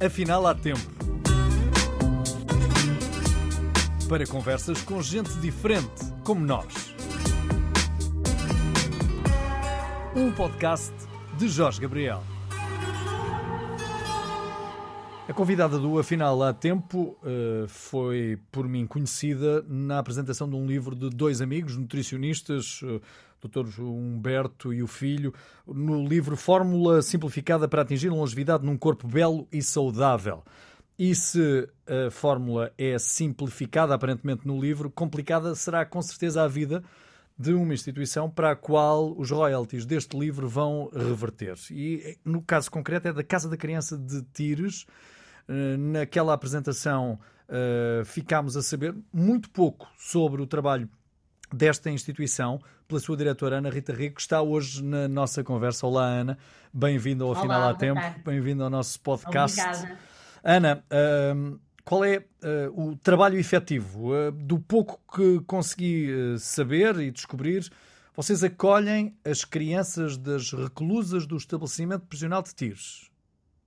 Afinal, há tempo. Para conversas com gente diferente, como nós. Um podcast de Jorge Gabriel. A convidada do Afinal há Tempo uh, foi por mim conhecida na apresentação de um livro de dois amigos nutricionistas, uh, Dr. Humberto e o filho, no livro Fórmula Simplificada para atingir longevidade num corpo belo e saudável. E se a fórmula é simplificada aparentemente no livro, complicada será com certeza a vida de uma instituição para a qual os royalties deste livro vão reverter. E no caso concreto é da Casa da Criança de Tires. Eh, naquela apresentação eh, ficámos a saber muito pouco sobre o trabalho desta instituição pela sua diretora Ana Rita Rico, que está hoje na nossa conversa. Olá, Ana. Bem-vinda ao Olá, Final há Tempo. Bem-vinda ao nosso podcast. Obrigada. Ana, uh, qual é uh, o trabalho efetivo? Uh, do pouco que consegui eh, saber e descobrir, vocês acolhem as crianças das reclusas do estabelecimento prisional de Tires.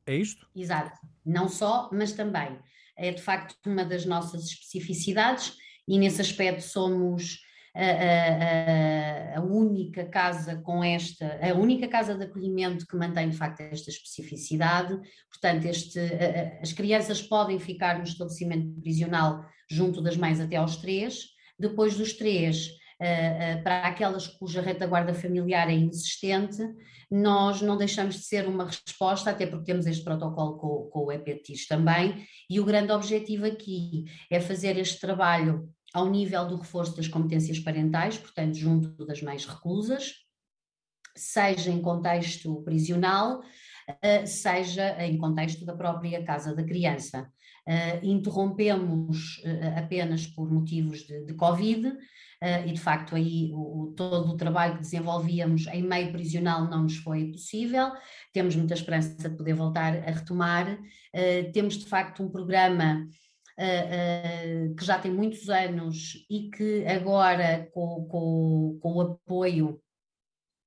É isto? Exato. Não só, mas também. É de facto uma das nossas especificidades e nesse aspecto somos a, a, única casa com esta, a única casa de acolhimento que mantém de facto esta especificidade. Portanto, este, as crianças podem ficar no estabelecimento prisional junto das mães até aos três. Depois dos três, para aquelas cuja retaguarda familiar é inexistente, nós não deixamos de ser uma resposta, até porque temos este protocolo com, com o EPTIS também, e o grande objetivo aqui é fazer este trabalho ao nível do reforço das competências parentais, portanto, junto das mães reclusas, seja em contexto prisional, eh, seja em contexto da própria casa da criança. Uh, interrompemos uh, apenas por motivos de, de Covid e de facto aí o, todo o trabalho que desenvolvíamos em meio prisional não nos foi possível, temos muita esperança de poder voltar a retomar, temos de facto um programa uh, que já tem muitos anos e que agora, com, com, com o apoio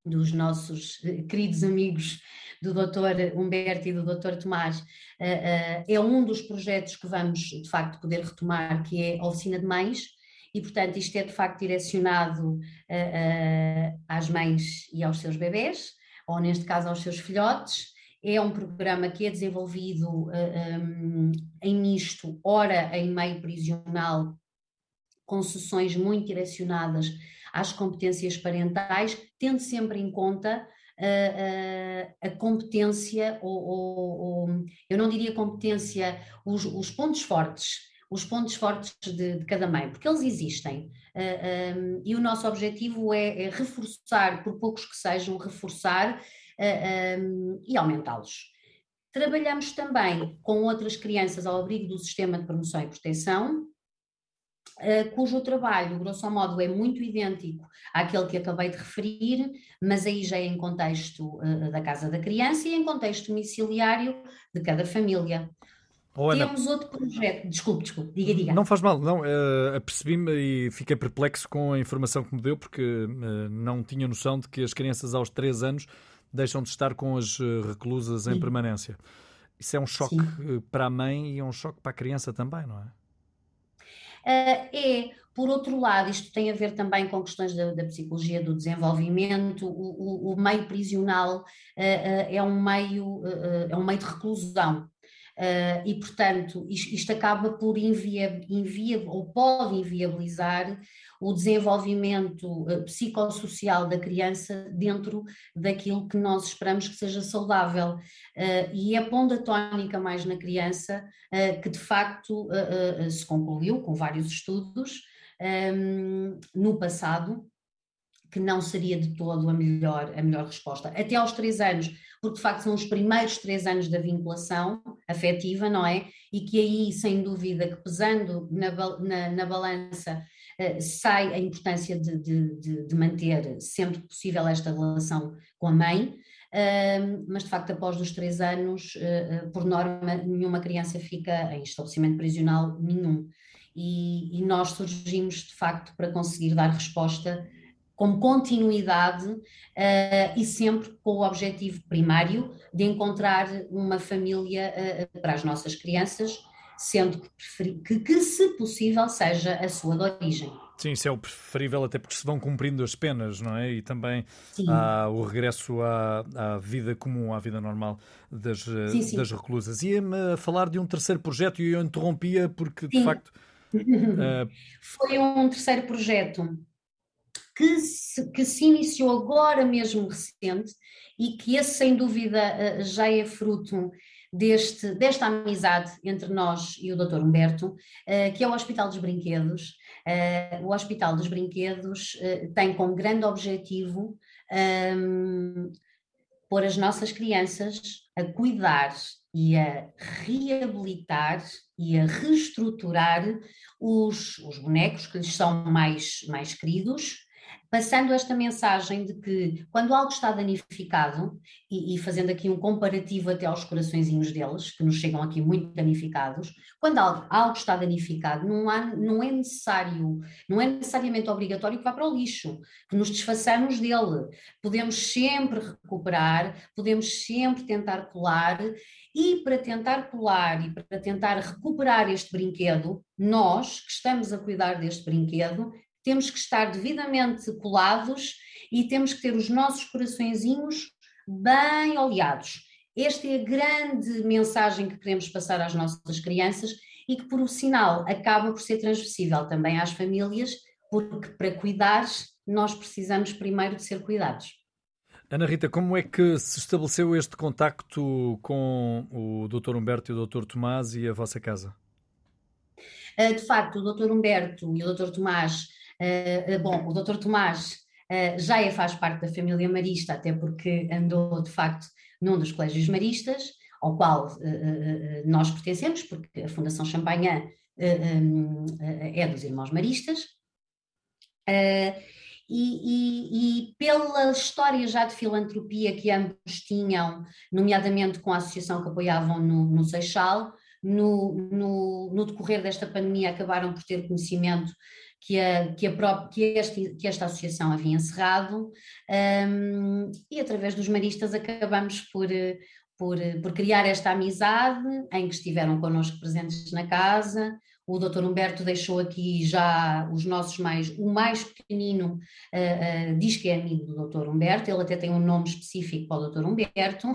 dos nossos eh, queridos amigos do Dr. Humberto e do Dr. Tomás, é um dos projetos que vamos de facto poder retomar, que é a Oficina de Mães, e portanto isto é de facto direcionado às mães e aos seus bebés, ou neste caso aos seus filhotes, é um programa que é desenvolvido uh, eh, um, em misto, ora em meio prisional, com sessões muito direcionadas às competências parentais, tendo sempre em conta uh, a competência, ou, ou, ou, eu não diria competência, os, os pontos fortes, os pontos fortes de, de, cada mãe, porque eles existem. Um, e o nosso objetivo é, é, reforçar, por poucos que sejam, reforçar uh, e aumentá-los. Trabalhamos também com outras crianças ao abrigo do sistema de promoção e proteção, uh, cujo trabalho, grosso modo, é muito idêntico àquele que acabei de referir, mas aí já é em contexto uh, da casa da criança e em contexto domiciliário de cada família. Oh, Temos outro projeto. Desculpe, desculpe, diga, diga. Não faz mal, não. Uh, Apercebi-me e fiquei perplexo com a informação que me deu, porque uh, não tinha noção de que as crianças aos 3 anos deixam de estar com as eh, reclusas em Sim. permanência. Isso é um choque Sim. Eh, para a mãe e é um choque para a criança também, não é? Uh, é, por outro lado, isto tem a ver também com questões da, da psicologia do desenvolvimento. O, o, o meio prisional uh, uh, é um meio é um meio de reclusão. Uh, e, portanto, isto, isto acaba por invia, ou pode inviabilizar o desenvolvimento uh, psicossocial da criança dentro daquilo que nós esperamos que seja saudável. Uh, e é pondo a tónica mais na criança que, de facto, se concluiu com vários estudos um, no passado que não seria de todo a melhor, a melhor resposta. Até aos três anos, porque de facto são os primeiros três anos da vinculação afetiva, não é? E que aí, sem dúvida, que pesando na, na, na balança, uh, sai a importância de, de, de, manter sempre possível esta relação com a mãe, uh, mas de facto após os três anos, uh, por norma, nenhuma criança fica em estabelecimento prisional nenhum. E, e nós surgimos de facto para conseguir dar resposta como continuidade uh, e sempre com o objetivo primário de encontrar uma família uh, para as nossas crianças, sendo que, que, que, se possível, seja a sua de origem. Sim, isso é o preferível, até porque se vão cumprindo as penas, não é? E também há o regresso à, à, vida comum, à vida normal das, sim, sim. das reclusas. Ia-me falar de um terceiro projeto e eu interrompia porque, de sim. facto. Uh... Foi um terceiro projeto que se, que se iniciou agora mesmo recente e que esse, sem dúvida, eh, já é fruto deste, desta amizade entre nós e o Dr. Humberto, eh, que é o Hospital dos Brinquedos. Eh, o Hospital dos Brinquedos tem como grande objetivo um, ehm, pôr as nossas crianças a cuidar e a reabilitar e a reestruturar os, os bonecos que lhes são mais, mais queridos, passando esta mensagem de que quando algo está danificado, e, e, fazendo aqui um comparativo até aos coraçõezinhos deles, que nos chegam aqui muito danificados, quando algo, algo está danificado, não, há, não é necessário, não é necessariamente obrigatório que vá para o lixo, que nos desfaçamos dele. Podemos sempre recuperar, podemos sempre tentar colar, e para tentar colar e para tentar recuperar este brinquedo, nós que estamos a cuidar deste brinquedo, temos que estar devidamente colados e temos que ter os nossos coraçõezinhos bem oleados. Esta é a grande mensagem que queremos passar às nossas crianças e que, por sinal, acaba por ser transversível também às famílias, porque para cuidar nós precisamos primeiro de ser cuidados. Ana Rita, como é que se estabeleceu este contacto com o Dr. Humberto e o Dr. Tomás e a vossa casa? Ah, de facto, o Dr. Humberto e o Dr. Tomás bom, o Dr. Tomás uh, já é, faz parte da família marista, até porque andou de facto num dos colégios maristas, ao qual nós pertencemos, porque a Fundação Champagnat é dos Irmãos Maristas. E, e, e, pela história já de filantropia que ambos tinham, nomeadamente com a associação que apoiavam no, no Seixal, no, no, no, decorrer desta pandemia acabaram por ter conhecimento que, a, que, a própria, que, este, que esta associação havia encerrado, um, e através dos maristas acabamos por, por, por criar esta amizade em que estiveram connosco presentes na casa, o Dr. Humberto deixou aqui já os nossos mais. O mais pequenino uh, uh, diz que é amigo do Dr. Humberto, ele até tem um nome específico para o Dr. Humberto.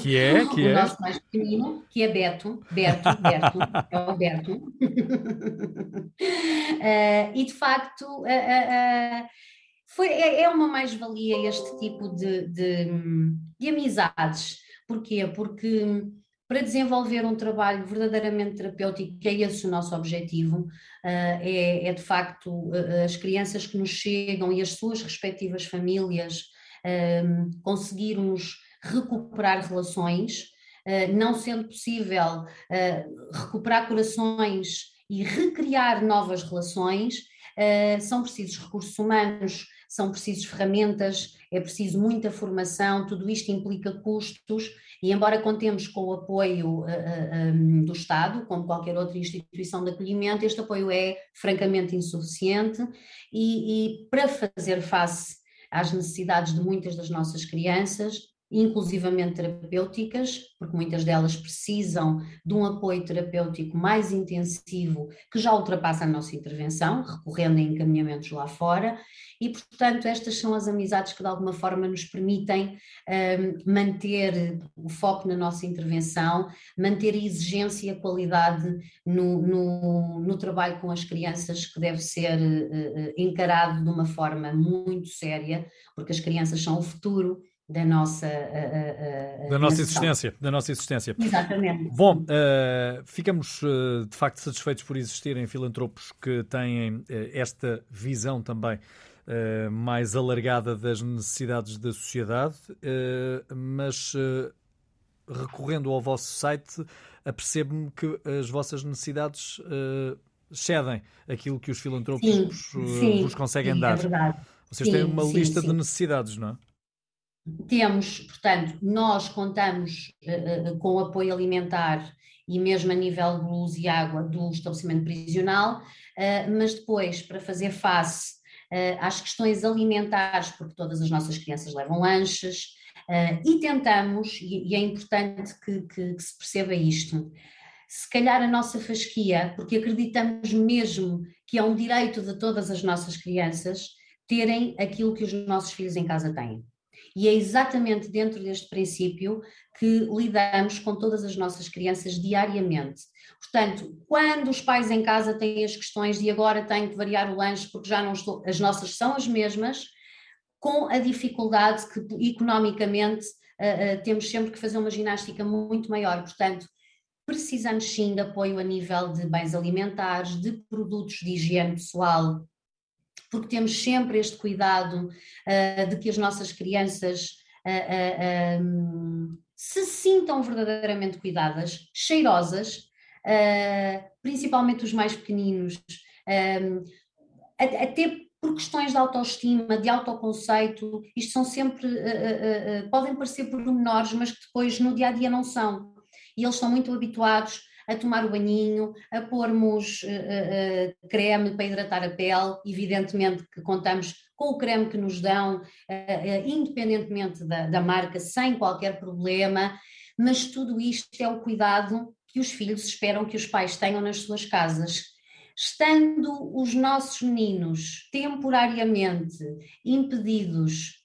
Que é? Que o é? nosso mais pequenino, que é Beto. Beto, Beto, é o Beto. uh, e de facto. Foi, é, é uma mais-valia este tipo de, de, de amizades. Porquê? Porque para desenvolver um trabalho verdadeiramente terapêutico, que é esse o nosso objetivo, eh, é, é de facto eh, as crianças que nos chegam e as suas respectivas famílias ehm, conseguirmos recuperar relações, não sendo possível recuperar corações e recriar novas relações, são precisos recursos humanos, são precisos ferramentas, é preciso muita formação, tudo isto implica custos e embora contemos com o apoio uh, uh, um, do Estado, como qualquer outra instituição de acolhimento, este apoio é francamente insuficiente e, e para fazer face às necessidades de muitas das nossas crianças, inclusivamente terapêuticas, porque muitas delas precisam de um apoio terapêutico mais intensivo que já ultrapassa a nossa intervenção, recorrendo a encaminhamentos lá fora, e portanto estas são as amizades que de alguma forma nos permitem um, manter o foco na nossa intervenção, manter a exigência e a qualidade no, no, no trabalho com as crianças que deve ser uh, encarado de uma forma muito séria, porque as crianças são o futuro da nossa uh, uh, da nossa existência da nossa existência. Exatamente. Bom uh, ficamos de facto satisfeitos por existirem filantropos que têm esta visão também mais alargada das necessidades da sociedade mas recorrendo ao vosso site apercebo-me que as vossas necessidades cedem aquilo que os filantropos sim, sim, vos conseguem sim, dar. é verdade. vocês têm uma lista de necessidades não é temos, portanto, nós contamos uh, com apoio alimentar e mesmo a nível de luz e água do estabelecimento prisional, uh, mas depois, para fazer face às questões alimentares, porque todas as nossas crianças levam lanches, e tentamos, e, é importante que, que, que se perceba isto, se calhar a nossa fasquia, porque acreditamos mesmo que é um direito de todas as nossas crianças terem aquilo que os nossos filhos em casa têm. E é exatamente dentro deste princípio que lidamos com todas as nossas crianças diariamente. Portanto, quando os pais em casa têm as questões de agora tenho que variar o lanche porque já não estou, as nossas são as mesmas, com a dificuldade que economicamente uh, uh, temos sempre que fazer uma ginástica muito maior. Portanto, precisamos sim de apoio a nível de bens alimentares, de produtos de higiene pessoal, porque temos sempre este cuidado uh, de que as nossas crianças uh, uh, se sintam verdadeiramente cuidadas, cheirosas, principalmente os mais pequeninos, até por questões de autoestima, de autoconceito, isto são sempre, podem parecer pormenores, mas que depois no dia a dia não são. E eles estão muito habituados a tomar o banhinho, a pormos uh, uh, creme para hidratar a pele, evidentemente que contamos com o creme que nos dão, independentemente da, da marca, sem qualquer problema, mas tudo isto é o cuidado que os filhos esperam que os pais tenham nas suas casas. Estando os nossos meninos temporariamente impedidos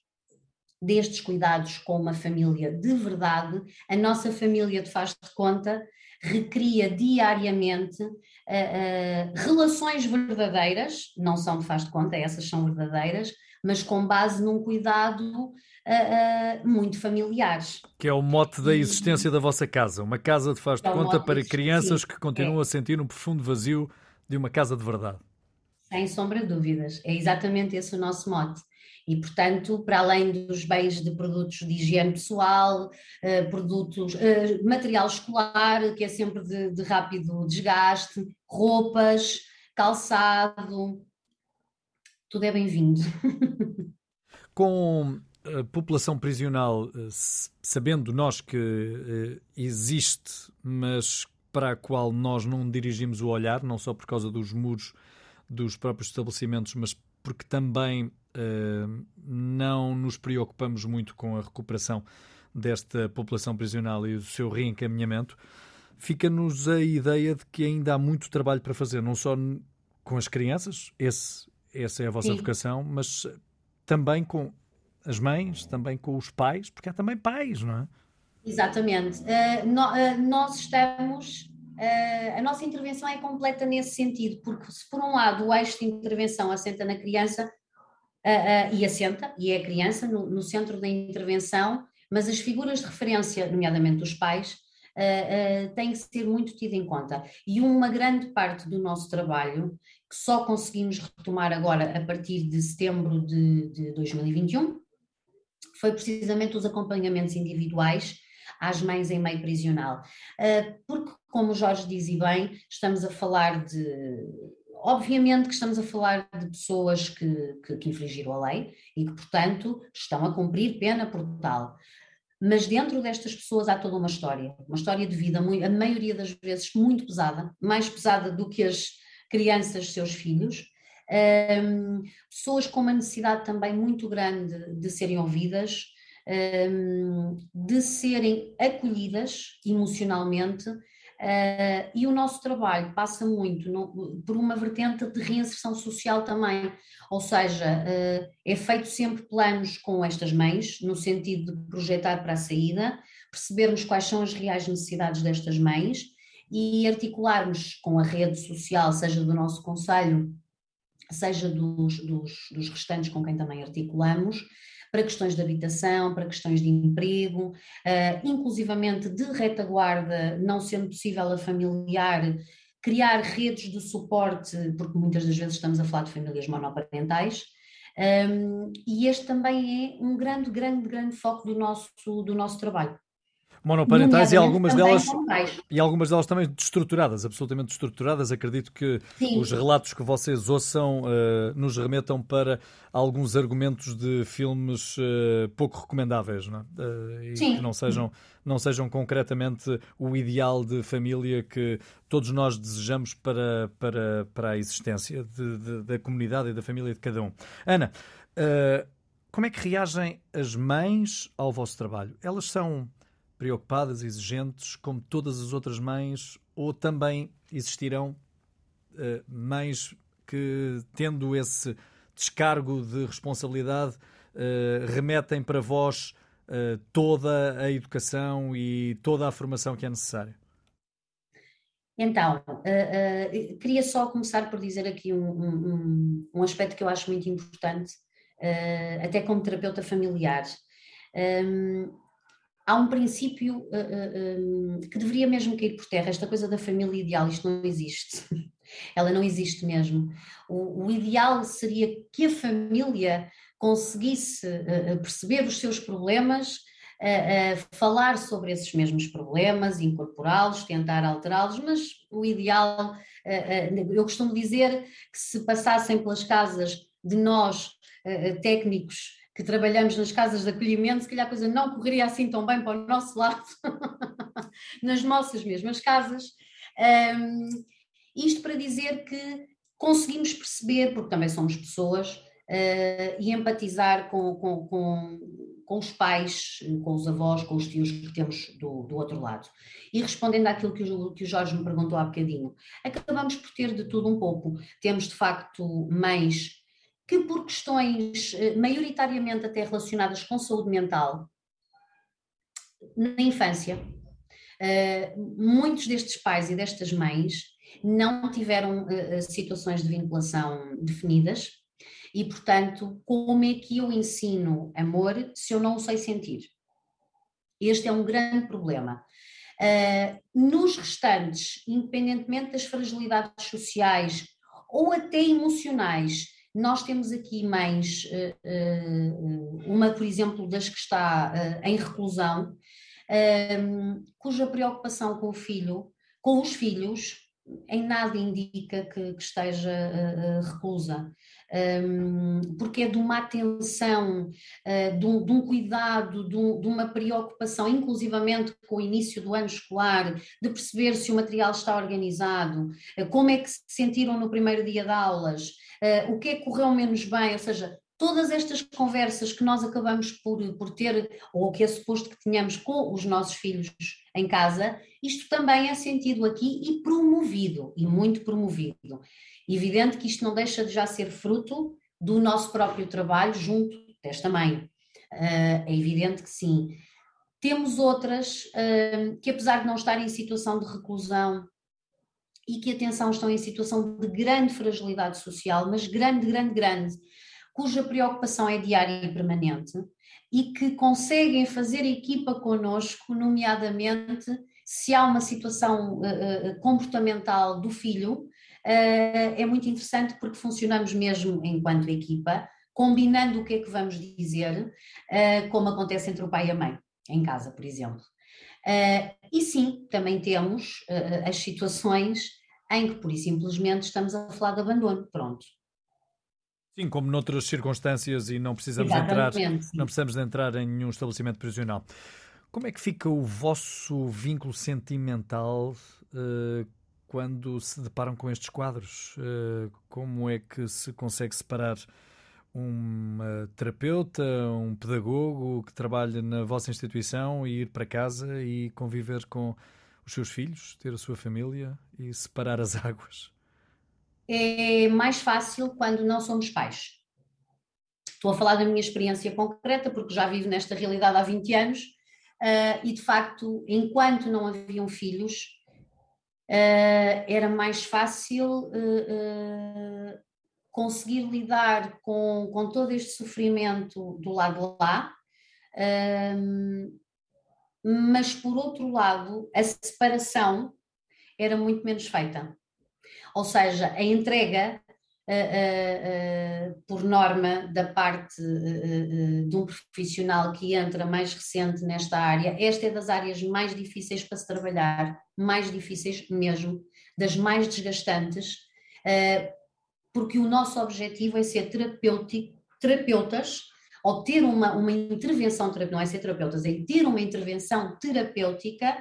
destes cuidados com uma família de verdade, a nossa família de faz de conta recria diariamente uh, uh, relações verdadeiras, não são de faz de conta, essas são verdadeiras, mas com base num cuidado uh, muito familiares. Que é o mote da existência e, da vossa casa, uma casa de faz de é conta para crianças que continuam é. a sentir um profundo vazio de uma casa de verdade. Sem sombra de dúvidas, é exatamente esse o nosso mote. E, portanto, para além dos bens de produtos de higiene pessoal, uh, produtos, uh, material escolar, que é sempre de, de rápido desgaste, roupas, calçado, tudo é bem-vindo. Com a população prisional, eh, sabendo nós que existe, mas para a qual nós não dirigimos o olhar, não só por causa dos muros dos próprios estabelecimentos, mas porque também uh, não nos preocupamos muito com a recuperação desta população prisional e do seu reencaminhamento, fica-nos a ideia de que ainda há muito trabalho para fazer, não só com as crianças, esse, essa é a vossa Sim. vocação, mas também com as mães, também com os pais, porque há também pais, não é? Exatamente. Uh, no, uh, nós estamos Uh, a nossa intervenção é completa nesse sentido, porque se por um lado o eixo de intervenção assenta na criança, uh, uh, e assenta, e é a criança no, no, centro da intervenção, mas as figuras de referência, nomeadamente os pais, têm que ser muito tidas em conta. E uma grande parte do nosso trabalho, que só conseguimos retomar agora a partir de setembro de, de 2021, foi precisamente os acompanhamentos individuais às mães em meio prisional. Porque, como o Jorge diz e bem, estamos a falar de. Obviamente que estamos a falar de pessoas que, que, que infringiram a lei e que, portanto, estão a cumprir pena por tal. Mas dentro destas pessoas há toda uma história, uma história de vida, a maioria das vezes muito pesada, mais pesada do que as crianças, seus filhos, um, pessoas com uma necessidade também muito grande de serem ouvidas, de serem acolhidas emocionalmente Uh, e o nosso trabalho passa muito no, por uma vertente de reinserção social também, ou seja, uh, é feito sempre planos com estas mães, no sentido de projetar para a saída, percebermos quais são as reais necessidades destas mães e articularmos com a rede social, seja do nosso conselho, seja dos, dos, dos restantes com quem também articulamos, para questões de habitação, para questões de emprego, uh, inclusivamente de retaguarda, não sendo possível a familiar, criar redes de suporte, porque muitas das vezes estamos a falar de famílias monoparentais, um, ehm, e este também é um grande, grande, grande foco do nosso, do nosso trabalho. Monoparentais e algumas delas e algumas delas também destruturadas, absolutamente destruturadas. Acredito que Sim. os relatos que vocês ouçam uh, nos remetam para alguns argumentos de filmes uh, pouco recomendáveis, não é? uh, e Sim. que não sejam não sejam concretamente o ideal de família que todos nós desejamos para para para a existência de, de, da comunidade e da família de cada um. Ana, como é que reagem as mães ao vosso trabalho? Elas são preocupadas, exigentes, como todas as outras mães, ou também existirão uh, mães que, tendo esse descargo de responsabilidade, uh, remetem para vós uh, toda a educação e toda a formação que é necessária? Então, queria só começar por dizer aqui um, um, um aspecto que eu acho muito importante, até como terapeuta familiar. Um, há um princípio uh, uh, um, que deveria mesmo cair por terra, esta coisa da família ideal, isto não existe. Ela não existe mesmo. O, o ideal seria que a família conseguisse uh, perceber os seus problemas, falar sobre esses mesmos problemas, incorporá-los, tentar alterá-los, mas o ideal, eu costumo dizer que se passassem pelas casas de nós, técnicos, que trabalhamos nas casas de acolhimento, se calhar a coisa não correria assim tão bem para o nosso lado, nas nossas mesmas casas. Um, isto para dizer que conseguimos perceber, porque também somos pessoas, uh, e empatizar com, com, com, com, os pais, com os avós, com os tios que temos do, do outro lado. E respondendo àquilo que o, que o Jorge me perguntou há bocadinho, acabamos por ter de tudo um pouco. Temos de facto mães que por questões eh, maioritariamente até relacionadas com saúde mental, na infância, eh, muitos destes pais e destas mães não tiveram eh, situações de vinculação definidas e, portanto, como é que eu ensino amor se eu não o sei sentir? Este é um grande problema. nos restantes, independentemente das fragilidades sociais ou até emocionais nós temos aqui mães, eh, eh, uma, por exemplo, das que está eh, em reclusão, cuja preocupação com o filho, com os filhos, em nada indica que, que esteja reclusa. porque é de uma atenção, de um, de um cuidado, de, um, de, uma preocupação, inclusivamente com o início do ano escolar, de perceber se o material está organizado, como é que se sentiram no primeiro dia de aulas, uh, o que é que correu menos bem, ou seja, todas estas conversas que nós acabamos por, por ter, ou que é suposto que tenhamos com os nossos filhos em casa, isto também é sentido aqui e promovido, e muito promovido. Evidente que isto não deixa de já ser fruto do nosso próprio trabalho junto desta mãe. Uh, é evidente que sim. Temos outras uh, que, apesar de não estarem em situação de reclusão, e que, atenção, estão em situação de grande fragilidade social, mas grande, grande, grande, cuja preocupação é diária e permanente e que conseguem fazer equipa connosco, nomeadamente se há uma situação uh, comportamental do filho, uh, é muito interessante porque funcionamos mesmo enquanto equipa, combinando o que é que vamos dizer, uh, como acontece entre o pai e a mãe, em casa, por exemplo. E sim, também temos as situações em que, por e simplesmente, estamos a falar de abandono. Pronto. Sim, como noutras circunstâncias e não precisamos entrar, não precisamos entrar em nenhum estabelecimento prisional. Como é que fica o vosso vínculo sentimental uh, quando se deparam com estes quadros? Uh, como é que se consegue separar uma terapeuta, um pedagogo que trabalha na vossa instituição e ir para casa e conviver com os seus filhos, ter a sua família e separar as águas? É mais fácil quando não somos pais. Estou a falar da minha experiência concreta, porque já vivo nesta realidade há 20 anos, uh, e de facto, enquanto não haviam filhos, uh, era mais fácil uh, conseguir lidar com, com todo este sofrimento do lado de lá, mas por outro lado, a separação era muito menos feita. Ou seja, a entrega uh, uh, por norma da parte de um profissional que entra mais recente nesta área, esta é das áreas mais difíceis para se trabalhar, mais difíceis mesmo, das mais desgastantes, porque o nosso objetivo é ser terapêutico, terapeutas ou ter uma, uma intervenção terapêutica, não é ser terapeutas, é ter uma intervenção terapêutica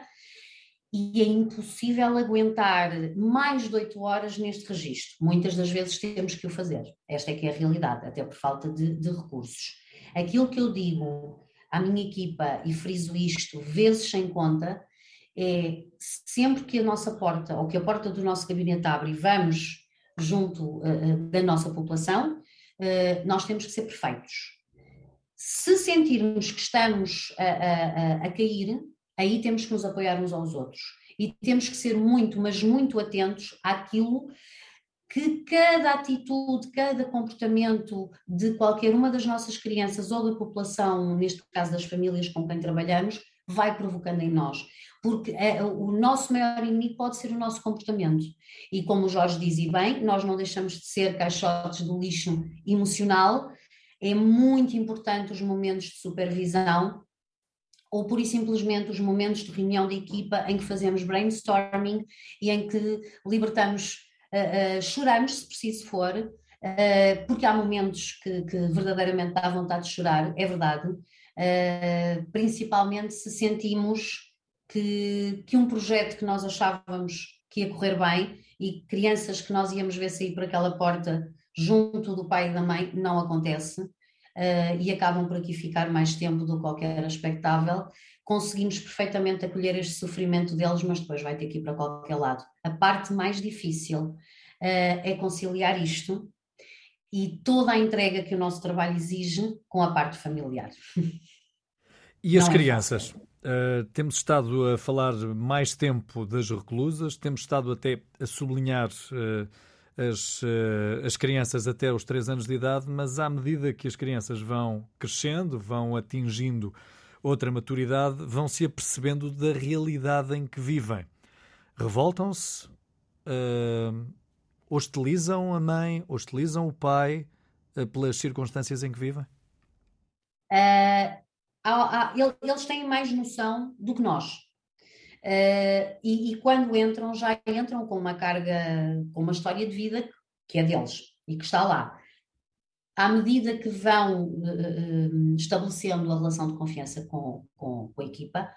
e é impossível aguentar mais de oito horas neste registro. Muitas das vezes temos que o fazer. Esta é que é a realidade, até por falta de, de recursos. Aquilo que eu digo à minha equipa, e friso isto vezes sem conta, é sempre que a nossa porta, ou que a porta do nosso gabinete abre e vamos junto uh, da nossa população, uh, nós temos que ser perfeitos. Se sentirmos que estamos a, a, a cair, aí temos que nos apoiar uns aos outros. E temos que ser muito, mas muito atentos àquilo que cada atitude, cada comportamento de qualquer uma das nossas crianças ou da população, neste caso das famílias com quem trabalhamos, vai provocando em nós. Porque é, o nosso maior inimigo pode ser o nosso comportamento. E como o Jorge diz e bem, nós não deixamos de ser caixotes do lixo emocional. É muito importante os momentos de supervisão ou pura e simplesmente os momentos de reunião de equipa em que fazemos brainstorming e em que libertamos, uh, uh, choramos se preciso for, uh, porque há momentos que, que, verdadeiramente dá vontade de chorar, é verdade, principalmente se sentimos que, que um projeto que nós achávamos que ia correr bem e crianças que nós íamos ver sair por aquela porta junto do pai e da mãe não acontece uh, e acabam por aqui ficar mais tempo do que qualquer era expectável, conseguimos perfeitamente acolher este sofrimento deles, mas depois vai ter que ir para qualquer lado. A parte mais difícil uh, é conciliar isto e toda a entrega que o nosso trabalho exige com a parte familiar. E as Não é crianças? É uh, temos estado a falar mais tempo das reclusas, temos estado até a sublinhar uh, as, eh, as crianças até os 3 anos de idade, mas à medida que as crianças vão crescendo, vão atingindo outra maturidade, vão se apercebendo da realidade em que vivem. Revoltam-se, uh, hostilizam a mãe, hostilizam o pai uh, pelas circunstâncias em que vivem? Uh, há, há, eles têm mais noção do que nós. Uh, e, e, quando entram, já entram com uma carga, com uma história de vida que é deles e que está lá. À medida que vão uh, estabelecendo a relação de confiança com, com, com a equipa,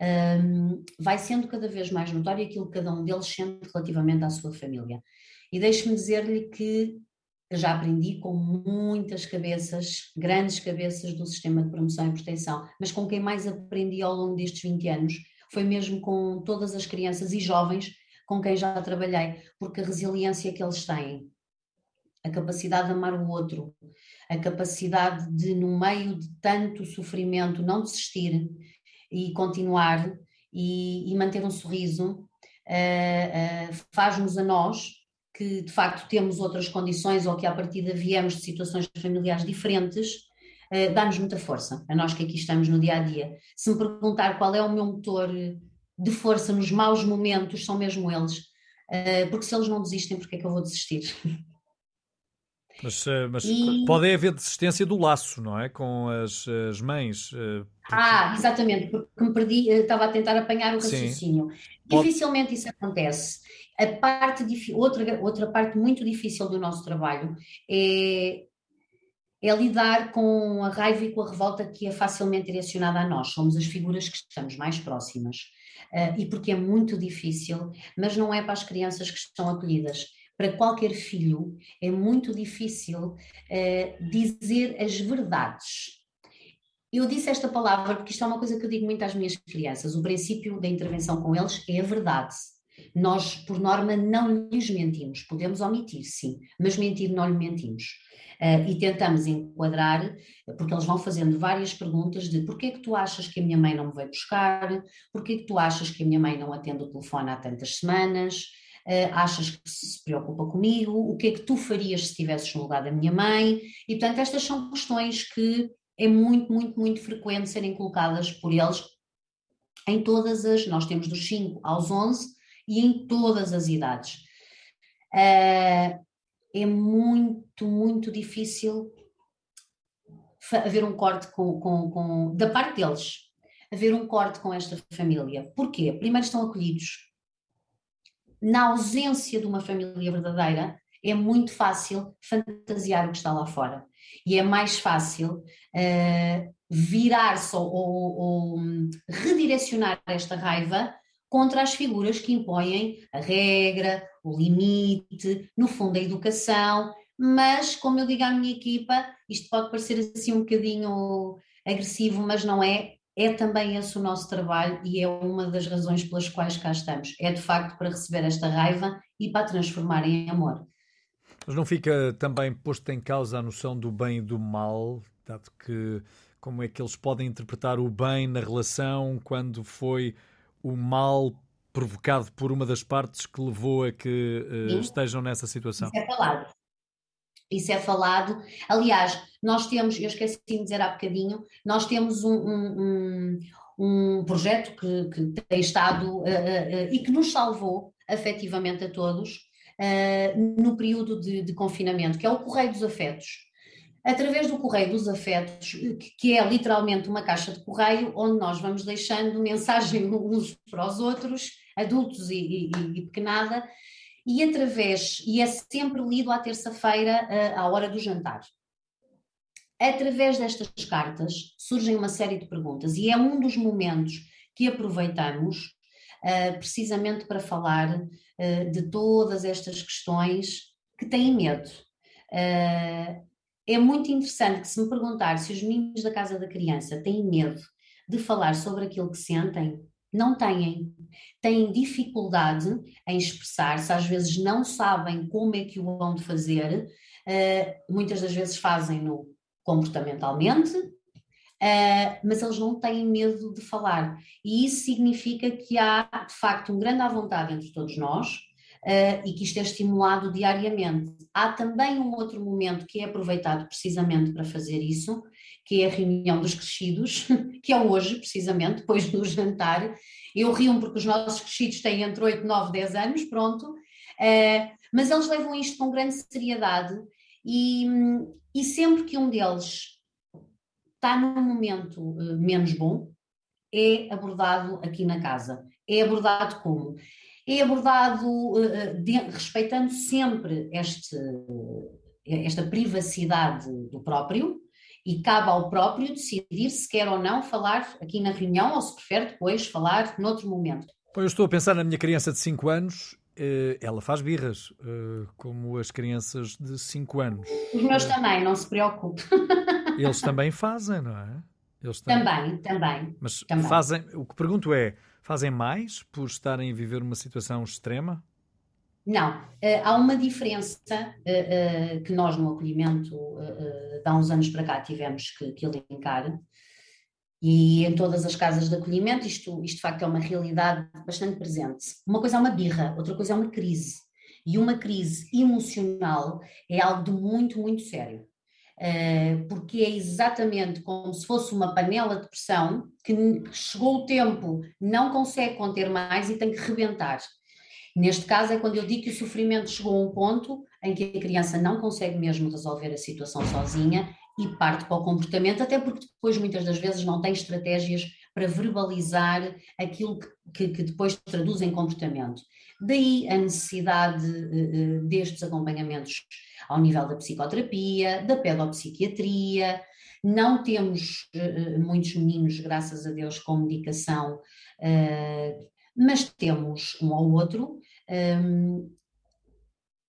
um, vai sendo cada vez mais notório aquilo que cada um deles sente relativamente à sua família. E deixe-me dizer-lhe que já aprendi com muitas cabeças, grandes cabeças do sistema de promoção e proteção, mas com quem mais aprendi ao longo destes 20 anos foi mesmo com todas as crianças e jovens com quem já trabalhei, porque a resiliência que eles têm, a capacidade de amar o outro, a capacidade de, no meio de tanto sofrimento, não desistir e continuar e, e manter um sorriso, uh, uh, faz-nos a nós, que de facto temos outras condições ou que à partida viemos de situações familiares diferentes, uh, dá-nos muita força, a nós que aqui estamos no dia a dia. Se me perguntar qual é o meu motor de força nos maus momentos, são mesmo eles. Uh, porque se eles não desistem, porque é que eu vou desistir? Mas, eh, mas e... pode haver desistência do laço, não é? Com as, as mães. Porque... Ah, exatamente, porque me perdi, estava a tentar apanhar o raciocínio. Sim. Dificilmente pode... isso acontece. A parte, outra, outra parte muito difícil do nosso trabalho é é lidar com a raiva e com a revolta que é facilmente direcionada a nós. Somos as figuras que estamos mais próximas. Uh, e porque é muito difícil, mas não é para as crianças que estão acolhidas. Para qualquer filho é muito difícil uh, dizer as verdades. Eu disse esta palavra porque isto é uma coisa que eu digo muito às minhas crianças. O princípio da intervenção com eles é a verdade. Nós, por norma, não lhes mentimos. Podemos omitir, sim, mas mentir não lhe mentimos. Uh, e tentamos enquadrar, porque eles vão fazendo várias perguntas de porquê é que tu achas que a minha mãe não me veio buscar, porquê é que tu achas que a minha mãe não atende o telefone há tantas semanas, uh, achas que se preocupa comigo, o que é que tu farias se estivesses no lugar da minha mãe, e portanto estas são questões que é muito, muito, muito frequente serem colocadas por eles em todas as, nós temos dos 5 aos 11 e em todas as idades. Uh, é muito, muito difícil haver um corte com, com, com, da parte deles, haver um corte com esta família. Porquê? Primeiro estão acolhidos. Na ausência de uma família verdadeira, é muito fácil fantasiar o que está lá fora. E é mais fácil uh, virar-se ou, ou, ou redirecionar esta raiva contra as figuras que impõem a regra, o limite, no fundo a educação, mas como eu digo à minha equipa, isto pode parecer assim um bocadinho agressivo, mas não é, é também esse o nosso trabalho e é uma das razões pelas quais cá estamos. É de facto para receber esta raiva e para transformar em amor. Mas não fica também posto em causa a noção do bem e do mal, dado que como é que eles podem interpretar o bem na relação quando foi o mal provocado por uma das partes que levou a que uh, estejam nessa situação? Isso é falado. Isso é falado. Aliás, nós temos, eu esqueci de dizer há bocadinho, nós temos um, um, um projeto que, que, tem estado uh, uh, e que nos salvou afetivamente a todos no período de, de confinamento, que é o Correio dos Afetos através do correio dos afetos, que é literalmente uma caixa de correio onde nós vamos deixando mensagem uns para os outros, adultos e, e, e pequenada, e através, e é sempre lido à terça-feira à hora do jantar. Através destas cartas surgem uma série de perguntas e é um dos momentos que aproveitamos uh, precisamente para falar uh, de todas estas questões que têm medo. Uh, é muito interessante que se me perguntar se os meninos da casa da criança têm medo de falar sobre aquilo que sentem, não têm. Têm dificuldade em expressar-se, às vezes não sabem como é que o vão fazer, uh, muitas das vezes fazem-no comportamentalmente, uh, mas eles não têm medo de falar. E isso significa que há, de facto, um grande à vontade entre todos nós, uh, e que isto é estimulado diariamente. Há também um outro momento que é aproveitado precisamente para fazer isso, que é a reunião dos crescidos, que é hoje, precisamente, depois do jantar. Eu rio porque os nossos crescidos têm entre 8, 9, 10 anos, pronto, uh, mas eles levam isto com grande seriedade e, e sempre que um deles está num momento uh, menos bom, é abordado aqui na casa. É abordado como? É abordado uh, de, respeitando sempre este, esta privacidade do próprio e cabe ao próprio decidir se quer ou não falar aqui na reunião ou se prefere depois falar noutro momento. Pois eu estou a pensar na minha criança de 5 anos, ela faz birras, como as crianças de 5 anos. Os meus também, não se preocupe. Eles também fazem, não é? Eles também, também. também Mas também. fazem, o que pergunto é, Fazem mais por estarem a viver uma situação extrema? Não, uh, há uma diferença uh, uh, que nós no acolhimento de há uns anos para cá tivemos que, que elencar, e em todas as casas de acolhimento isto, isto de facto é uma realidade bastante presente. Uma coisa é uma birra, outra coisa é uma crise. E uma crise emocional é algo de muito, muito sério. Eh, porque é exatamente como se fosse uma panela de pressão que chegou o tempo, não consegue conter mais e tem que rebentar. Neste caso é quando eu digo que o sofrimento chegou a um ponto em que a criança não consegue mesmo resolver a situação sozinha e parte para o comportamento, até porque depois muitas das vezes não tem estratégias para verbalizar aquilo que, que, depois traduz em comportamento. Daí a necessidade uh, destes acompanhamentos ao nível da psicoterapia, da pedopsiquiatria. Não temos uh, muitos meninos, graças a Deus, com medicação, uh, mas temos um ou outro. Um,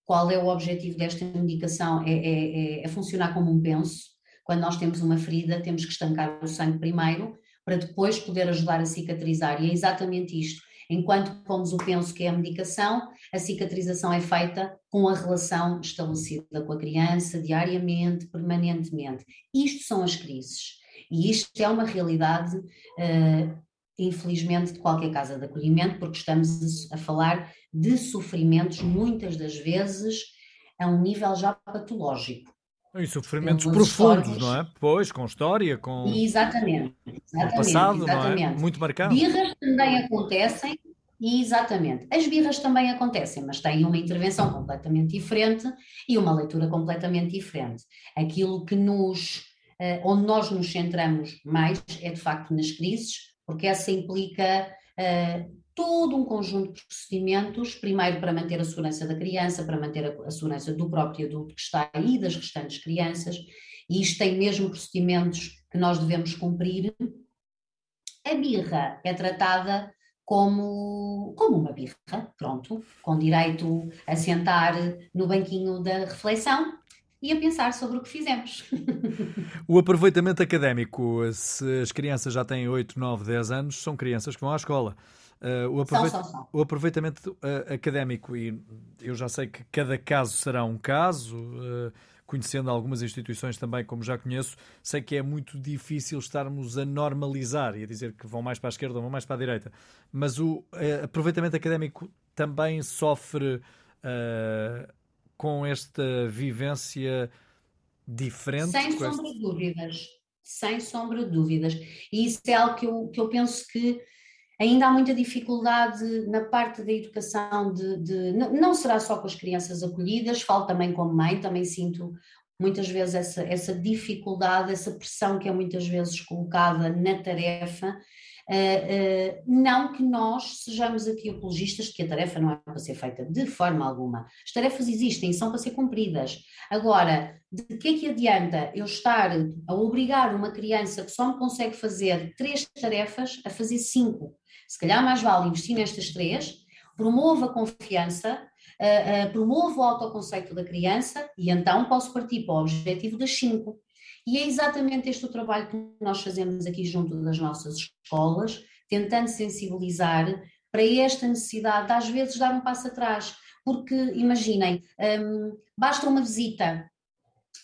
qual é o objetivo desta medicação? É, é, é, funcionar como um penso. Quando nós temos uma ferida, temos que estancar o sangue primeiro, para depois poder ajudar a cicatrizar. E é exatamente isto Enquanto pomos o penso que é a medicação, a cicatrização é feita com a relação estabelecida com a criança, diariamente, permanentemente. Isto são as crises. E isto é uma realidade, uh, infelizmente, de qualquer casa de acolhimento, porque estamos a falar de sofrimentos, muitas das vezes, a um nível já patológico. E sofrimentos profundos, não é? Pois, com história, com. Exatamente. exatamente com passado, exatamente. não é? Muito marcado. Birras também acontecem, Exatamente. As birras também acontecem, mas têm uma intervenção completamente diferente e uma leitura completamente diferente. Aquilo que nos, uh, onde nós nos centramos mais é de facto nas crises, porque essa implica uh, todo um conjunto de procedimentos, primeiro para manter a segurança da criança, para manter a, segurança do próprio adulto que está aí das restantes crianças, e isto tem mesmo procedimentos que nós devemos cumprir. A birra é tratada como, como uma birra, pronto, com direito a sentar no banquinho da reflexão e a pensar sobre o que fizemos. o aproveitamento académico, se as crianças já têm 8, 9, 10 anos, são crianças que vão à escola. Uh, o, aproveit são, são, são. o, aproveitamento uh, académico, e eu já sei que cada caso será um caso, uh, conhecendo algumas instituições também, como já conheço, sei que é muito difícil estarmos a normalizar e a dizer que vão mais para a esquerda ou vão mais para a direita. Mas o aproveitamento académico também sofre com esta vivência diferente? Sem sombra de dúvidas. Sem sombra de dúvidas. E isso é algo que eu, que eu penso que ainda há muita dificuldade na parte da educação, de, de, não será só com as crianças acolhidas, falo também como mãe, também sinto muitas vezes essa, essa dificuldade, essa pressão que é muitas vezes colocada na tarefa, Uh, uh, não que nós sejamos aqui apologistas que a tarefa não é para ser feita de forma alguma. As tarefas existem, são para ser cumpridas. Agora, de que é que adianta eu estar a obrigar uma criança que só me consegue fazer três tarefas a fazer cinco? Se calhar mais vale investir nestas três, promova a confiança, uh, uh, promova o autoconceito da criança e então posso partir para o objetivo das cinco. E é exatamente este o trabalho que nós fazemos aqui junto das nossas escolas, tentando sensibilizar para esta necessidade de às vezes dar um passo atrás. Porque imaginem, um, basta uma visita,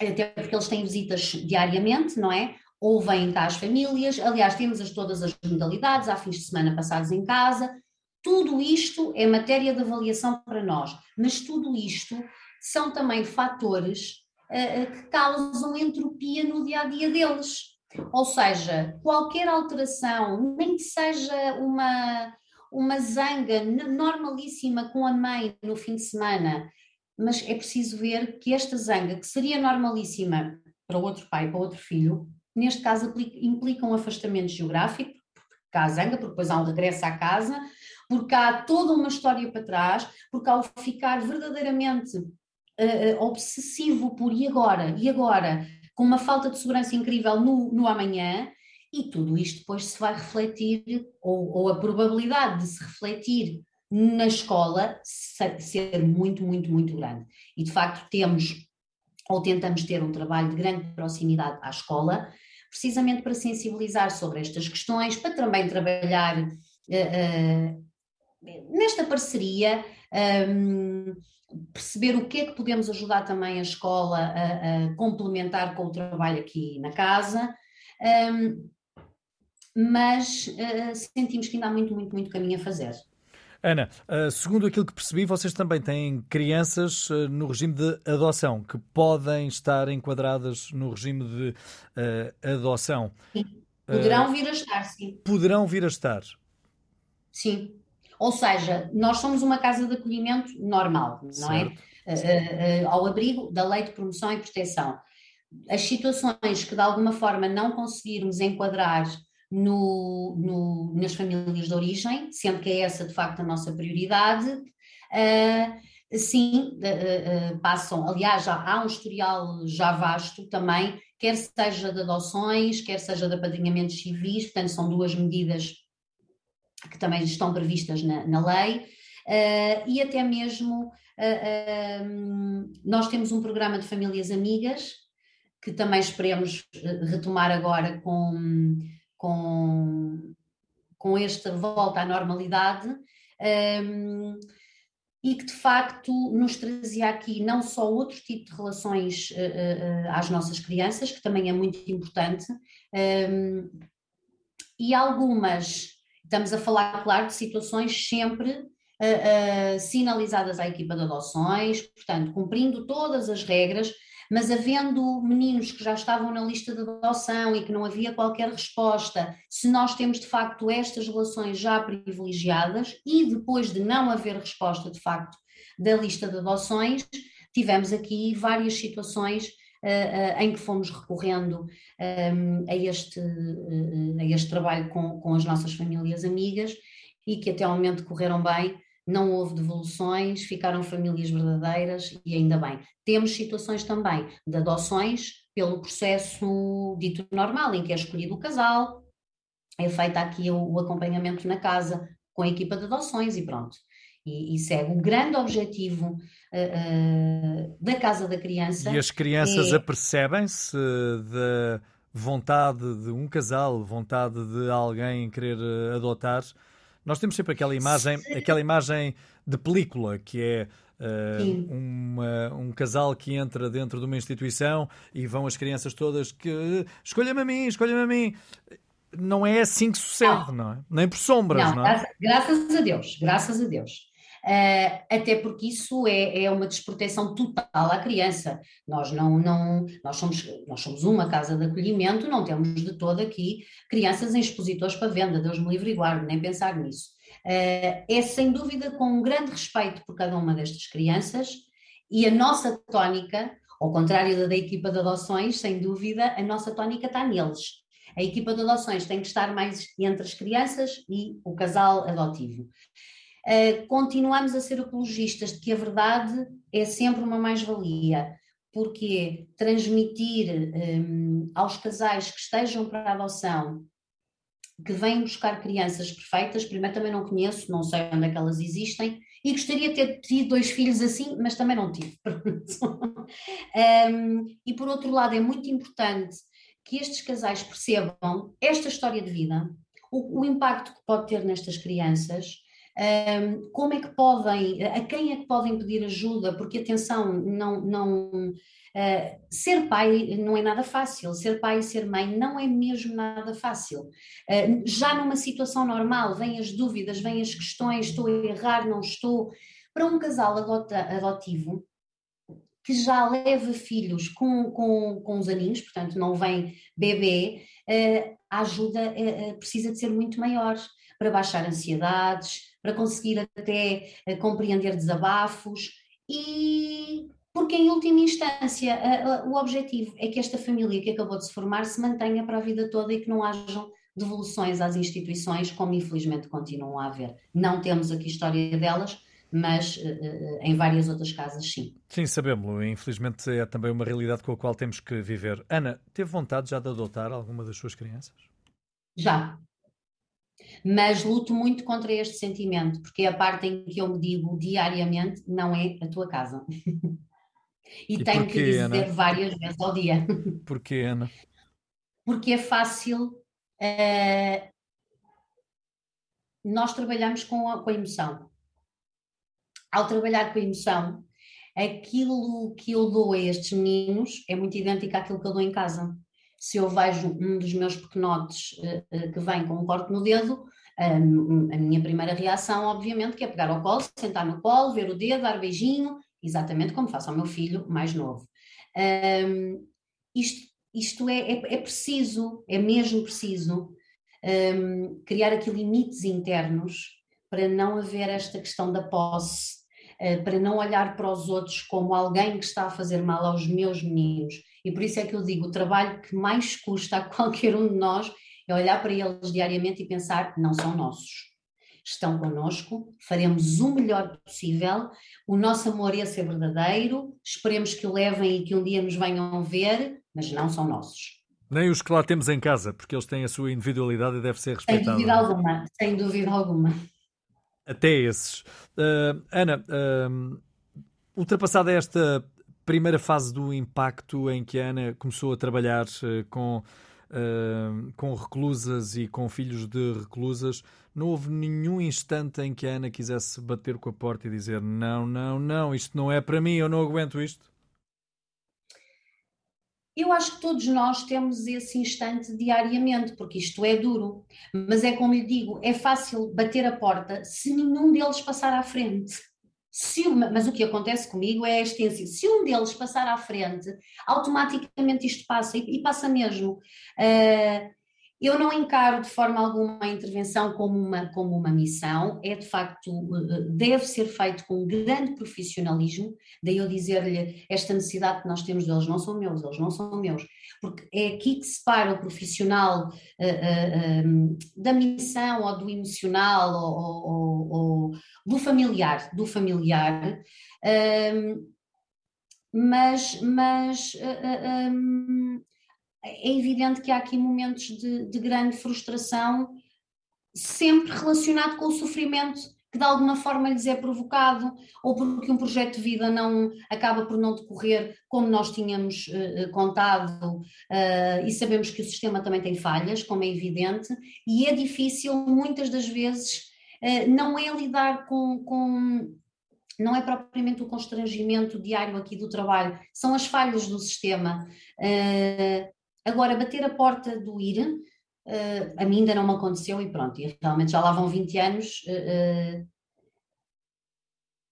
até porque eles têm visitas diariamente, não é? Ou vêm cá as famílias, aliás, temos as, todas as modalidades, há fins de semana passados em casa, tudo isto é matéria de avaliação para nós, mas tudo isto são também fatores uh, que causam entropia no dia a dia deles. Ou seja, qualquer alteração, nem que seja uma, uma zanga normalíssima com a mãe no fim de semana, mas é preciso ver que esta zanga, que seria normalíssima para outro pai, para outro filho, neste caso implica um afastamento geográfico, porque há zanga, porque depois há um regresso à casa, porque há toda uma história para trás, porque ao ficar verdadeiramente uh, obsessivo por e agora, e agora, com uma falta de segurança incrível no, no amanhã, e tudo isto depois se vai refletir, ou, ou a probabilidade de se refletir na escola ser muito, muito, muito grande. E de facto temos, ou tentamos ter um trabalho de grande proximidade à escola, precisamente para sensibilizar sobre estas questões, para também trabalhar uh, nesta parceria, um, perceber o que é que podemos ajudar também a escola a, a complementar com o trabalho aqui na casa. Um, mas uh, sentimos que ainda há muito, muito, muito caminho a fazer. Ana, eh, segundo aquilo que percebi, vocês também têm crianças eh, no regime de adoção, que podem estar enquadradas no regime de uh, adoção. Sim. Poderão vir a estar, sim. Poderão vir a estar. Sim. Ou seja, nós somos uma casa de acolhimento normal, não é? Uh, uh, ao abrigo da lei de promoção e proteção. As situações que de alguma forma não conseguirmos enquadrar no, no, nas famílias de origem, sendo que é essa de facto a nossa prioridade. Uh, sim, uh, uh, passam, aliás, já há um historial já vasto também, quer seja de adoções, quer seja de apadrinhamentos civis, portanto, são duas medidas que também estão previstas na, na lei, e até mesmo nós temos um programa de famílias amigas, que também esperemos retomar agora com com, com esta volta à normalidade um, e que de facto nos trazia aqui não só outro tipo de relações uh, uh, às nossas crianças, que também é muito importante, um, e algumas, estamos a falar, claro, de situações sempre uh, sinalizadas à equipa de adoções, portanto, cumprindo todas as regras, mas havendo meninos que já estavam na lista de adoção e que não havia qualquer resposta, se nós temos de facto estas relações já privilegiadas e depois de não haver resposta de facto da lista de adoções, tivemos aqui várias situações uh, uh, em que fomos recorrendo ehm, a, este, uh, a este trabalho com, com as nossas famílias amigas e que até ao momento correram bem não houve devoluções, ficaram famílias verdadeiras e ainda bem. Temos situações também de adoções pelo processo dito normal, em que é escolhido o casal, é feito aqui o, acompanhamento na casa com a equipa de adoções e pronto. E, e segue o grande objetivo uh, uh, da Casa da Criança. E as crianças é... apercebem-se da vontade de um casal, vontade de alguém querer eh, adotar nós temos sempre aquela imagem, Sim. aquela imagem de película que é uh, uma, um casal que entra dentro de uma instituição e vão as crianças todas que escolha-me a mim, escolha-me a mim. Não é assim que sucede, não, não é? Nem por sombras, não, não é? Graças, graças a Deus, graças a Deus. Uh, até porque isso é, é, uma desproteção total à criança. Nós não, não nós, somos, nós somos uma casa de acolhimento, não temos de todo aqui crianças em expositores para venda, Deus me livre e guarde, nem pensar nisso. Uh, é sem dúvida com um grande respeito por cada uma destas crianças e a nossa tónica, ao contrário da da equipa de adoções, sem dúvida, a nossa tónica está neles. A equipa de adoções tem que estar mais entre as crianças e o casal adotivo. Uh, continuamos a ser apologistas de que a verdade é sempre uma mais-valia, porque transmitir um, aos casais que estejam para a adoção que vêm buscar crianças perfeitas, primeiro também não conheço, não sei onde é que elas existem, e gostaria de ter tido dois filhos assim, mas também não tive. um, e por outro lado, é muito importante que estes casais percebam esta história de vida, o, o impacto que pode ter nestas crianças, como é que podem, a quem é que podem pedir ajuda? Porque atenção, não, não uh, ser pai não é nada fácil, ser pai e ser mãe não é mesmo nada fácil. Uh, já numa situação normal, vêm as dúvidas, vêm as questões, estou a errar, não estou. Para um casal adota, adotivo, que já leva filhos com, com, com os aninhos, portanto não vem bebê, uh, a ajuda precisa de ser muito maior para baixar ansiedades, para conseguir até uh, compreender desabafos e porque em última instância o objetivo é que esta família que acabou de se formar se mantenha para a vida toda e que não hajam devoluções às instituições como infelizmente continuam a haver. Não temos aqui história delas, mas uh, em várias outras casas sim. Sim, sabemos. Infelizmente é também uma realidade com a qual temos que viver. Ana, teve vontade já de adotar alguma das suas crianças? Já, mas luto muito contra este sentimento, porque é a parte em que eu me digo diariamente não é a tua casa. e, e tenho porquê, que dizer Ana? várias vezes ao dia. Porquê, Ana? Porque é fácil. Uh, nós trabalhamos com a, com a emoção. Ao trabalhar com a emoção, aquilo que eu dou a estes meninos é muito idêntico àquilo que eu dou em casa se eu vejo um dos meus pequenotes uh, que vem com um corte no dedo, um, a minha primeira reação, obviamente, que é pegar ao colo, sentar no colo, ver o dedo, dar beijinho, exatamente como faço ao meu filho mais novo. Um, isto isto é, é, é, preciso, é mesmo preciso, um, criar aqui limites internos para não haver esta questão da posse, uh, para não olhar para os outros como alguém que está a fazer mal aos meus meninos. E por isso é que eu digo: o trabalho que mais custa a qualquer um de nós é olhar para eles diariamente e pensar: não são nossos. Estão connosco, faremos o melhor possível, o nosso amor esse é verdadeiro, esperemos que o levem e que um dia nos venham ver, mas não são nossos. Nem os que lá temos em casa, porque eles têm a sua individualidade e deve ser respeitada. Sem dúvida alguma, sem dúvida alguma. Até esses. Uh, Ana, uh, ultrapassada esta primeira fase do impacto em que a Ana começou a trabalhar uh, com, uh, com reclusas e com filhos de reclusas, não houve nenhum instante em que a Ana quisesse bater com a porta e dizer: Não, não, não, isto não é para mim, eu não aguento isto? Eu acho que todos nós temos esse instante diariamente, porque isto é duro. Mas é como lhe digo: é fácil bater a porta se nenhum deles passar à frente Se, mas o que acontece comigo é a extensão. Se um deles passar à frente, automaticamente isto passa, e, e passa mesmo. Uh, eu não encaro de forma alguma a intervenção como uma, como uma missão, é de facto, eh, deve ser feito com grande profissionalismo, daí eu dizer-lhe esta necessidade que nós temos deles não são meus, eles não são meus, porque é aqui que separa o profissional uh, uh, da missão ou do emocional ou, ou, ou do familiar, do familiar, uh, mas, mas um, é evidente que há aqui momentos de, de grande frustração, sempre relacionado com o sofrimento que de alguma forma lhes é provocado, ou porque um projeto de vida não acaba por não decorrer como nós tínhamos uh, contado, uh, e sabemos que o sistema também tem falhas, como é evidente, e é difícil muitas das vezes, uh, não é lidar com, com não é propriamente o constrangimento diário aqui do trabalho, são as falhas do sistema. Uh, Agora, bater a porta do ir, uh, a mim ainda não me aconteceu e pronto, e realmente já lá vão 20 anos. Uh,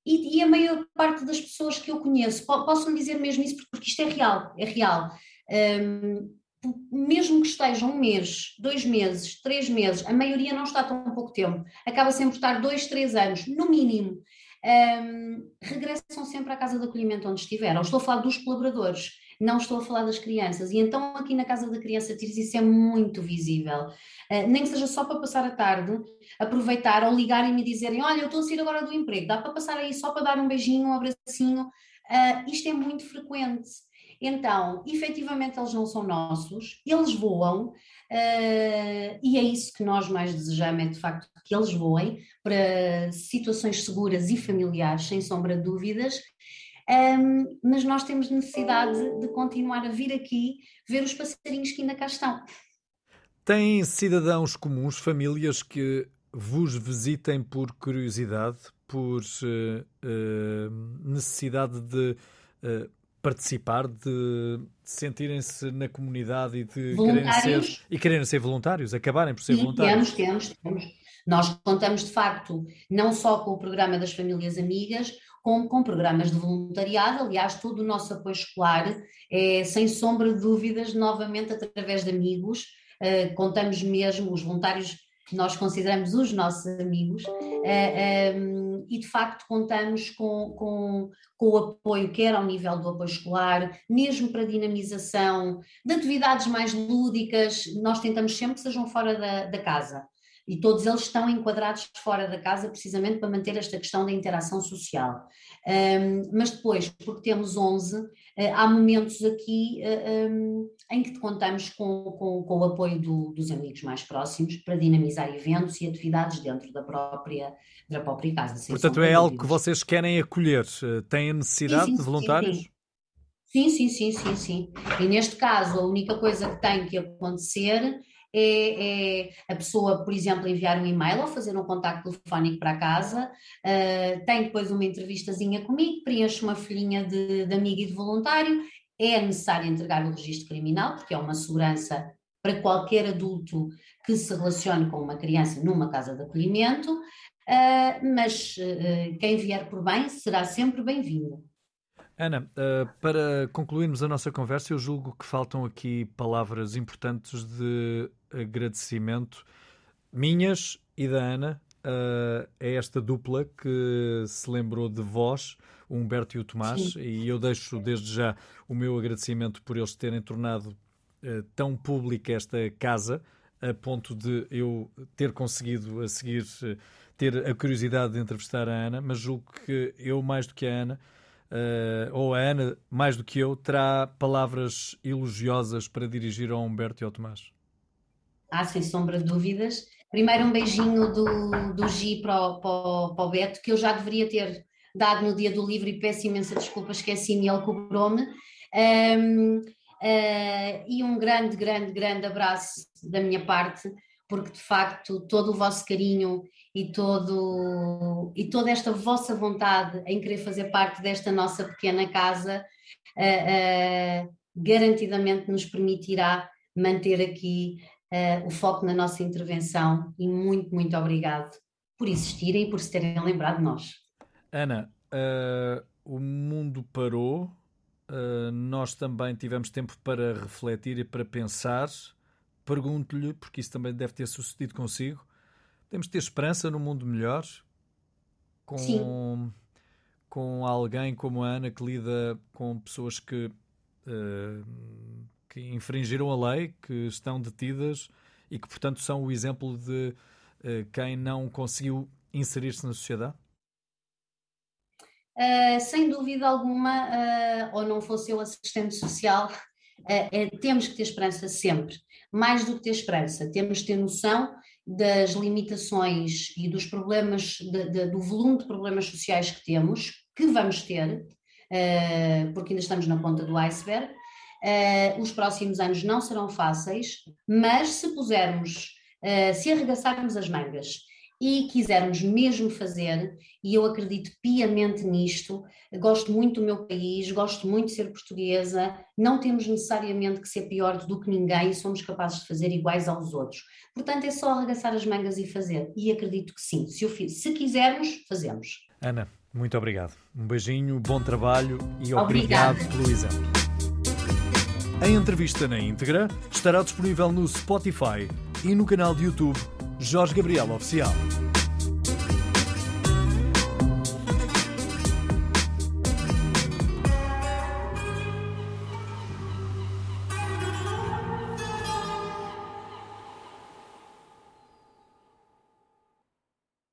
e, e, a maior parte das pessoas que eu conheço, posso-me dizer mesmo isso porque isto é real, é real. Um, mesmo que estejam um mês, dois meses, três meses, a maioria não está tão pouco tempo, acaba sempre por estar dois, três anos, no mínimo, um, regressam sempre à casa de acolhimento onde estiveram. Estou a falar dos colaboradores não estou a falar das crianças. E então aqui na Casa da Criança Tires isso é muito visível. Uh, nem que seja só para passar a tarde, aproveitar ou ligarem e me dizerem: Olha, eu estou a sair agora do emprego, dá para passar aí só para dar um beijinho, um abracinho. Uh, isto é muito frequente. Então, efetivamente, eles não são nossos, eles voam, uh, e é isso que nós mais desejamos: é de facto que eles voem para situações seguras e familiares, sem sombra de dúvidas, um, mas nós temos necessidade de continuar a vir aqui ver os passarinhos que ainda cá estão. Tem cidadãos comuns, famílias que vos visitem por curiosidade, por uh, uh, necessidade de uh, participar, de sentirem-se na comunidade e de quererem ser, e quererem ser voluntários, acabarem por ser Sim, voluntários? Temos, temos, temos. Nós contamos de facto não só com o programa das famílias amigas, com, com programas de voluntariado. Aliás, todo o nosso apoio escolar é, sem sombra de dúvidas, novamente através de amigos. Uh, contamos mesmo, os voluntários nós consideramos os nossos amigos uh, eh, um, ehm, e de facto contamos com, com, com, o apoio, quer ao nível do apoio escolar, mesmo para dinamização de atividades mais lúdicas, nós tentamos sempre que sejam fora da, da casa e todos eles estão enquadrados fora da casa precisamente para manter esta questão da interação social. Um, mas depois, porque temos 11, uh, ah, há momentos aqui uh, um, em que contamos com, com, com o apoio do, dos amigos mais próximos para dinamizar eventos e atividades dentro da própria, da própria casa. Portanto, é algo que vocês querem acolher. Têm a necessidade sim, sim, de voluntários? Sim, sim, sim, sim, sim. E neste caso, a única coisa que tem que acontecer é, é, a pessoa, por exemplo, enviar um e-mail ou fazer um contacto telefónico para casa, uh, tem depois uma entrevistazinha comigo, preenche uma folhinha de, de amigo e de voluntário, é necessário entregar o registro criminal, porque é uma segurança para qualquer adulto que se relacione com uma criança numa casa de acolhimento, uh, mas uh, quem vier por bem será sempre bem-vindo. Ana, uh, para concluirmos a nossa conversa, eu julgo que faltam aqui palavras importantes de agradecimento minhas e da Ana uh, a esta dupla que se lembrou de vós, o Humberto e o Tomás, Sim. e eu deixo desde já o meu agradecimento por eles terem tornado uh, tão pública esta casa, a ponto de eu ter conseguido a seguir ter a curiosidade de entrevistar a Ana, mas julgo que eu, mais do que a Ana, uh, ou a Ana, mais do que eu, terá palavras elogiosas para dirigir ao Humberto e ao Tomás? Ah, sem sombra de dúvidas. Primeiro um beijinho do, do Gi para o, para, para o Beto, que eu já deveria ter dado no dia do livro e peço imensa desculpa, esqueci-me ele cobrou-me. Um, uh, eh, e um grande, grande, grande abraço da minha parte, porque de facto todo o vosso carinho e, todo, e toda esta vossa vontade em querer fazer parte desta nossa pequena casa uh, uh, garantidamente nos permitirá manter aqui uh, o foco na nossa intervenção e muito, muito obrigado por existirem e por se terem lembrado de nós. Ana, o mundo parou, nós também tivemos tempo para refletir e para pensar. Pergunto-lhe, porque isso também deve ter sucedido consigo, temos de ter esperança no mundo melhor? Com, Sim. com alguém como a Ana que lida com pessoas que, uh, que infringiram a lei, que estão detidas e que, portanto, são o exemplo de uh, quem não conseguiu inserir-se na sociedade? Uh, sem dúvida alguma, uh, ou não fosse eu assistente social, temos que ter esperança sempre. Mais do que ter esperança, temos que ter noção das limitações e dos problemas, de, de, do volume de problemas sociais que temos, que vamos ter, porque ainda estamos na ponta do iceberg. os próximos anos não serão fáceis, mas se pusermos, se arregaçarmos as mangas e quisermos mesmo fazer, e eu acredito piamente nisto, gosto muito do meu país, gosto muito de ser portuguesa, não temos necessariamente que ser pior do que ninguém, somos capazes de fazer iguais aos outros. Portanto, é só arregaçar as mangas e fazer, e acredito que sim, se, fiz, se quisermos, fazemos. Ana, muito obrigado. Um beijinho, bom trabalho e obrigado Obrigada. pelo exemplo. A entrevista na íntegra estará disponível no Spotify e no canal de YouTube Jorge Gabriel Oficial.